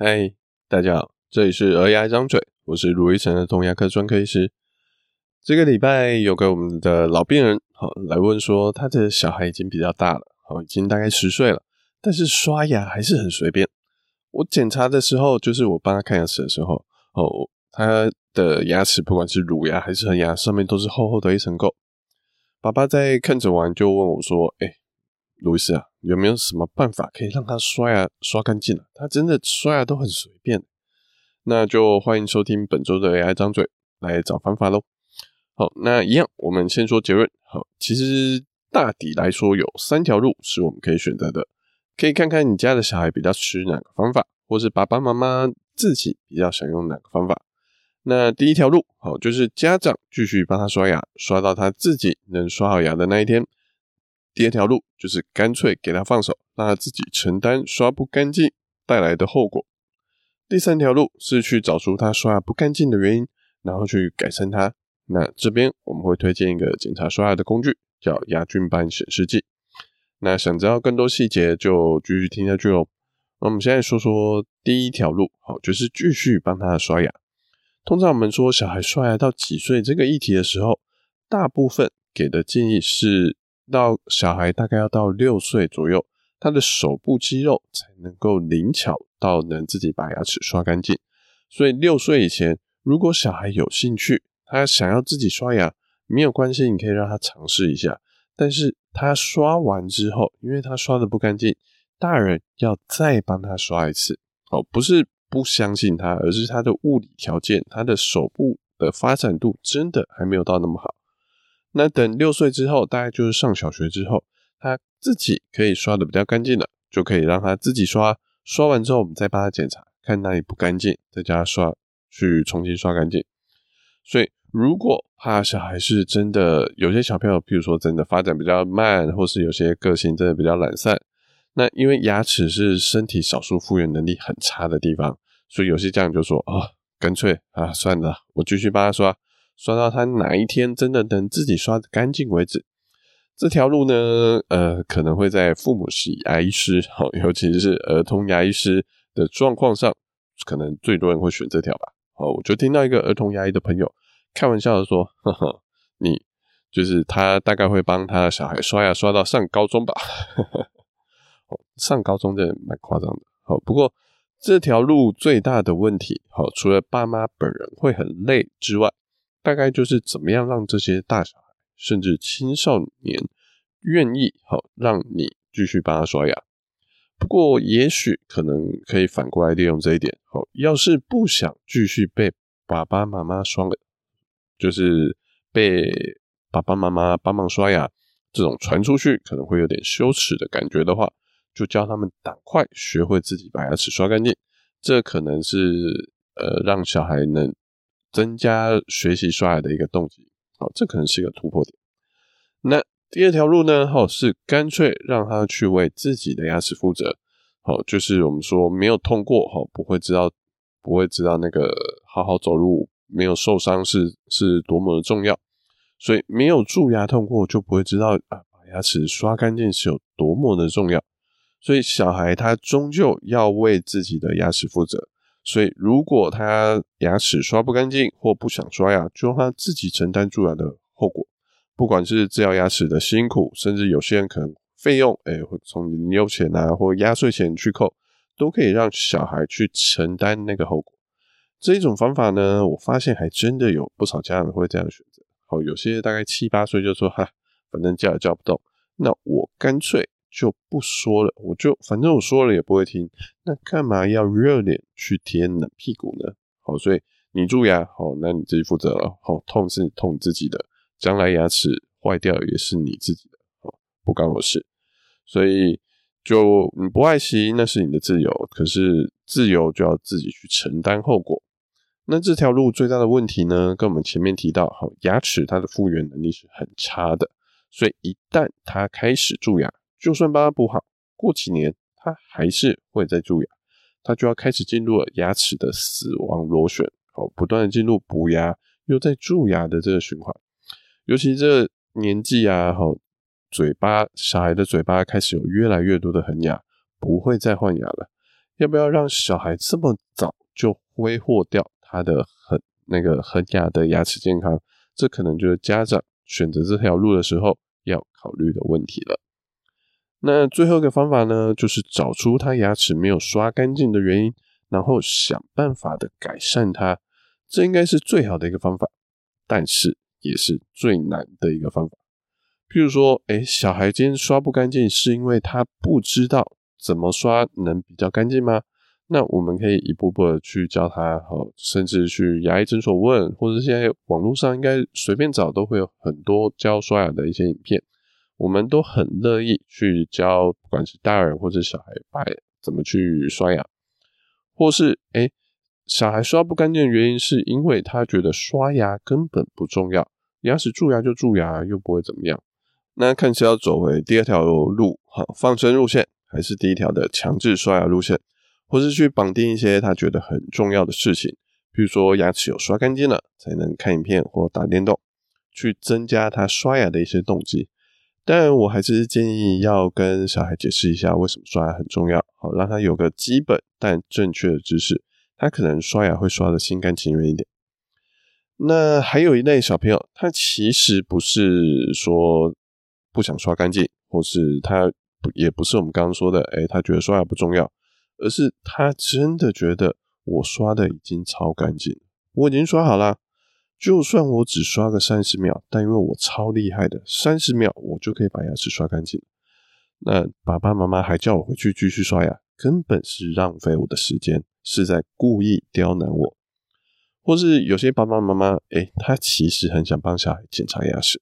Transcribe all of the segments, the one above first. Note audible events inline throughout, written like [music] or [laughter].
嗨，大家好，这里是儿牙一张嘴，我是卢医生的童牙科专科医师。这个礼拜有个我们的老病人，好来问说，他的小孩已经比较大了，好已经大概十岁了，但是刷牙还是很随便。我检查的时候，就是我帮他看牙齿的时候，哦，他的牙齿不管是乳牙还是恒牙，上面都是厚厚的一层垢。爸爸在看诊完就问我说：“哎，卢医师啊。”有没有什么办法可以让他刷牙刷干净了？他真的刷牙都很随便，那就欢迎收听本周的 AI 张嘴来找方法喽。好，那一样，我们先说结论。好，其实大体来说有三条路是我们可以选择的，可以看看你家的小孩比较吃哪个方法，或是爸爸妈妈自己比较想用哪个方法。那第一条路，好，就是家长继续帮他刷牙，刷到他自己能刷好牙的那一天。第二条路就是干脆给他放手，让他自己承担刷不干净带来的后果。第三条路是去找出他刷牙不干净的原因，然后去改善它。那这边我们会推荐一个检查刷牙的工具，叫牙菌斑显示器。那想知道更多细节，就继续听下去喽。那我们现在说说第一条路，好，就是继续帮他刷牙。通常我们说小孩刷牙到几岁这个议题的时候，大部分给的建议是。到小孩大概要到六岁左右，他的手部肌肉才能够灵巧到能自己把牙齿刷干净。所以六岁以前，如果小孩有兴趣，他想要自己刷牙，没有关系，你可以让他尝试一下。但是他刷完之后，因为他刷的不干净，大人要再帮他刷一次。哦，不是不相信他，而是他的物理条件，他的手部的发展度真的还没有到那么好。那等六岁之后，大概就是上小学之后，他自己可以刷的比较干净了，就可以让他自己刷。刷完之后，我们再帮他检查，看哪里不干净，再叫他刷，去重新刷干净。所以，如果怕小孩是真的有些小朋友，譬如说真的发展比较慢，或是有些个性真的比较懒散，那因为牙齿是身体少数复原能力很差的地方，所以有些家长就说：“哦，干脆啊，算了，我继续帮他刷。”刷到他哪一天真的能自己刷得干净为止，这条路呢，呃，可能会在父母是牙医师，好，尤其是儿童牙医师的状况上，可能最多人会选这条吧。好，我就听到一个儿童牙医的朋友开玩笑的说：“呵呵，你就是他大概会帮他的小孩刷牙刷到上高中吧？” [laughs] 呵呵，上高中这蛮夸张的。好，不过这条路最大的问题，好，除了爸妈本人会很累之外，大概就是怎么样让这些大小孩甚至青少年愿意好让你继续帮他刷牙。不过也许可能可以反过来利用这一点。好，要是不想继续被爸爸妈妈刷，就是被爸爸妈妈帮忙刷牙这种传出去可能会有点羞耻的感觉的话，就教他们赶快学会自己把牙齿刷干净。这可能是呃让小孩能。增加学习刷牙的一个动机，好，这可能是一个突破点。那第二条路呢？好，是干脆让他去为自己的牙齿负责。好，就是我们说没有痛过，好，不会知道，不会知道那个好好走路没有受伤是是多么的重要。所以没有蛀牙痛过，就不会知道啊，把牙齿刷干净是有多么的重要。所以小孩他终究要为自己的牙齿负责。所以，如果他牙齿刷不干净或不想刷牙，就让他自己承担蛀牙的后果。不管是治疗牙齿的辛苦，甚至有些人可能费用，哎，会从零用钱啊或压岁钱去扣，都可以让小孩去承担那个后果。这一种方法呢，我发现还真的有不少家长会这样选择。好，有些大概七八岁就说：“哈，反正叫也叫不动，那我干脆。”就不说了，我就反正我说了也不会听，那干嘛要热脸去贴冷屁股呢？好，所以你蛀牙，好，那你自己负责了。好，痛是痛你自己的，将来牙齿坏掉也是你自己的，好，不关我事。所以就你不爱惜，那是你的自由，可是自由就要自己去承担后果。那这条路最大的问题呢，跟我们前面提到，好，牙齿它的复原能力是很差的，所以一旦它开始蛀牙。就算帮他补好，过几年他还是会再蛀牙，他就要开始进入了牙齿的死亡螺旋，哦，不断的进入补牙又在蛀牙的这个循环。尤其这年纪啊，吼，嘴巴小孩的嘴巴开始有越来越多的恒牙，不会再换牙了。要不要让小孩这么早就挥霍掉他的恒那个恒牙的牙齿健康？这可能就是家长选择这条路的时候要考虑的问题了。那最后一个方法呢，就是找出他牙齿没有刷干净的原因，然后想办法的改善它。这应该是最好的一个方法，但是也是最难的一个方法。譬如说，诶，小孩今天刷不干净，是因为他不知道怎么刷能比较干净吗？那我们可以一步步的去教他，好，甚至去牙医诊所问，或者现在网络上应该随便找都会有很多教刷牙的一些影片，我们都很乐意去教，不管是大人或者小孩，把怎么去刷牙，或是诶，小孩刷不干净的原因是因为他觉得刷牙根本不重要，牙齿蛀牙就蛀牙，又不会怎么样。那看是要走回第二条路，好，放生路线，还是第一条的强制刷牙路线？或是去绑定一些他觉得很重要的事情，比如说牙齿有刷干净了，才能看影片或打电动，去增加他刷牙的一些动机。当然，我还是建议要跟小孩解释一下为什么刷牙很重要，好，让他有个基本但正确的知识，他可能刷牙会刷得心甘情愿一点。那还有一类小朋友，他其实不是说不想刷干净，或是他不也不是我们刚刚说的，诶，他觉得刷牙不重要。而是他真的觉得我刷的已经超干净，我已经刷好了，就算我只刷个三十秒，但因为我超厉害的，三十秒我就可以把牙齿刷干净。那爸爸妈妈还叫我回去继续刷牙，根本是浪费我的时间，是在故意刁难我。或是有些爸爸妈妈，诶，他其实很想帮小孩检查牙齿，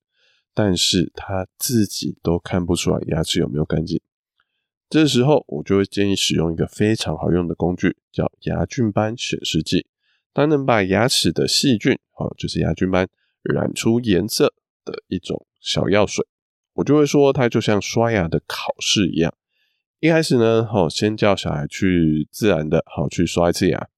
但是他自己都看不出来牙齿有没有干净。这时候，我就会建议使用一个非常好用的工具，叫牙菌斑显示剂。它能把牙齿的细菌，哦，就是牙菌斑染出颜色的一种小药水。我就会说，它就像刷牙的考试一样。一开始呢，好，先叫小孩去自然的，好，去刷一次牙。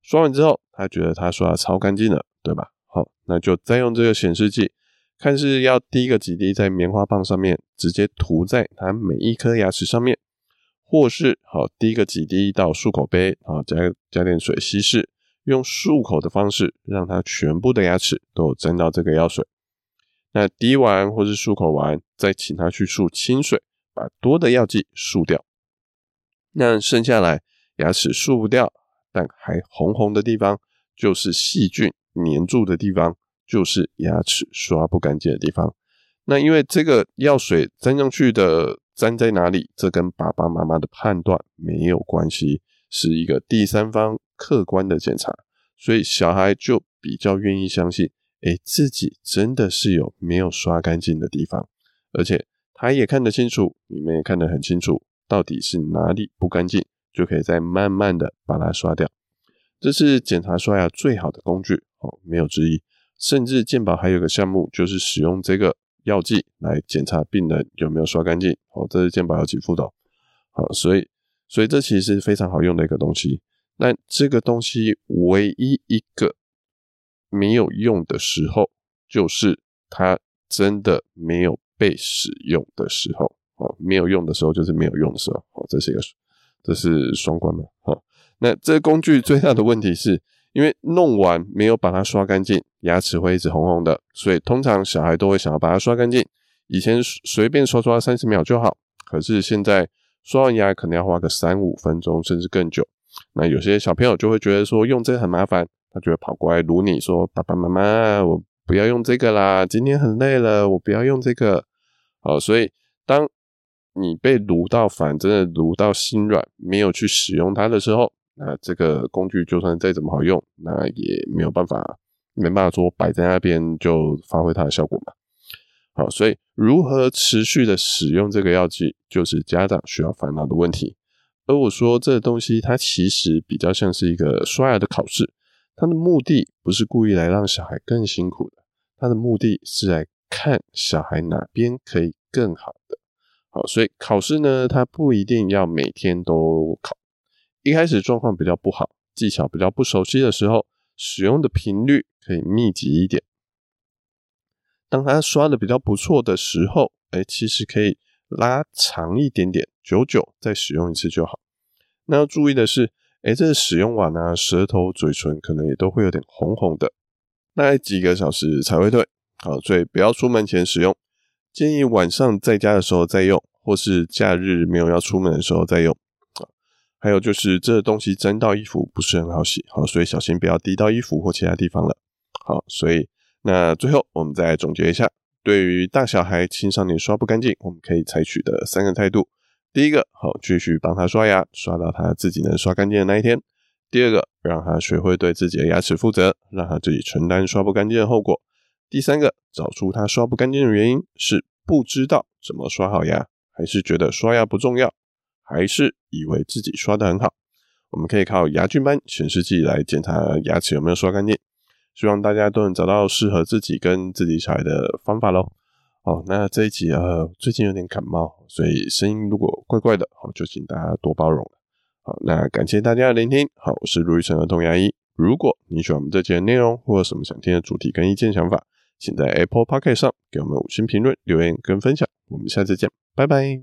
刷完之后，他觉得他刷的超干净了，对吧？好，那就再用这个显示剂。看是要滴个几滴在棉花棒上面，直接涂在它每一颗牙齿上面，或是好滴个几滴到漱口杯，啊加加点水稀释，用漱口的方式让它全部的牙齿都沾到这个药水。那滴完或是漱口完，再请他去漱清水，把多的药剂漱掉。那剩下来牙齿漱不掉，但还红红的地方，就是细菌黏住的地方。就是牙齿刷不干净的地方。那因为这个药水沾上去的沾在哪里，这跟爸爸妈妈的判断没有关系，是一个第三方客观的检查，所以小孩就比较愿意相信，诶，自己真的是有没有刷干净的地方，而且他也看得清楚，你们也看得很清楚，到底是哪里不干净，就可以再慢慢的把它刷掉。这是检查刷牙最好的工具哦，没有之一。甚至健保还有个项目，就是使用这个药剂来检查病人有没有刷干净。哦，这是健保要给付的。好，所以，所以这其实是非常好用的一个东西。那这个东西唯一一个没有用的时候，就是它真的没有被使用的时候。哦，没有用的时候就是没有用的时候。哦，这是一个，这是双关嘛。好，那这个工具最大的问题是。因为弄完没有把它刷干净，牙齿会一直红红的，所以通常小孩都会想要把它刷干净。以前随便刷刷三十秒就好，可是现在刷完牙可能要花个三五分钟，甚至更久。那有些小朋友就会觉得说用这个很麻烦，他就会跑过来撸你说：“爸爸妈妈，我不要用这个啦，今天很累了，我不要用这个。”好，所以当你被撸到烦，真的撸到心软，没有去使用它的时候。那这个工具就算再怎么好用，那也没有办法，没办法说摆在那边就发挥它的效果嘛。好，所以如何持续的使用这个药剂，就是家长需要烦恼的问题。而我说这个东西，它其实比较像是一个刷牙的考试，它的目的不是故意来让小孩更辛苦的，它的目的是来看小孩哪边可以更好的。好，所以考试呢，它不一定要每天都考。一开始状况比较不好，技巧比较不熟悉的时候，使用的频率可以密集一点。当他刷的比较不错的时候，哎，其实可以拉长一点点，久久再使用一次就好。那要注意的是，哎，这个使用完啊，舌头、嘴唇可能也都会有点红红的，大概几个小时才会退。好，所以不要出门前使用，建议晚上在家的时候再用，或是假日没有要出门的时候再用。还有就是这东西沾到衣服不是很好洗，好，所以小心不要滴到衣服或其他地方了。好，所以那最后我们再来总结一下，对于大小孩、青少年刷不干净，我们可以采取的三个态度：第一个，好，继续帮他刷牙，刷到他自己能刷干净的那一天；第二个，让他学会对自己的牙齿负责，让他自己承担刷不干净的后果；第三个，找出他刷不干净的原因，是不知道怎么刷好牙，还是觉得刷牙不重要。还是以为自己刷得很好，我们可以靠牙菌斑显示剂来检查牙齿有没有刷干净。希望大家都能找到适合自己跟自己小孩的方法喽。好，那这一集呃最近有点感冒，所以声音如果怪怪的，好就请大家多包容。好，那感谢大家的聆听。好，我是卢玉成儿童牙医。如果你喜欢我们这期的内容，或者什么想听的主题跟意见想法，请在 Apple p o c k e t 上给我们五星评论、留言跟分享。我们下次见，拜拜。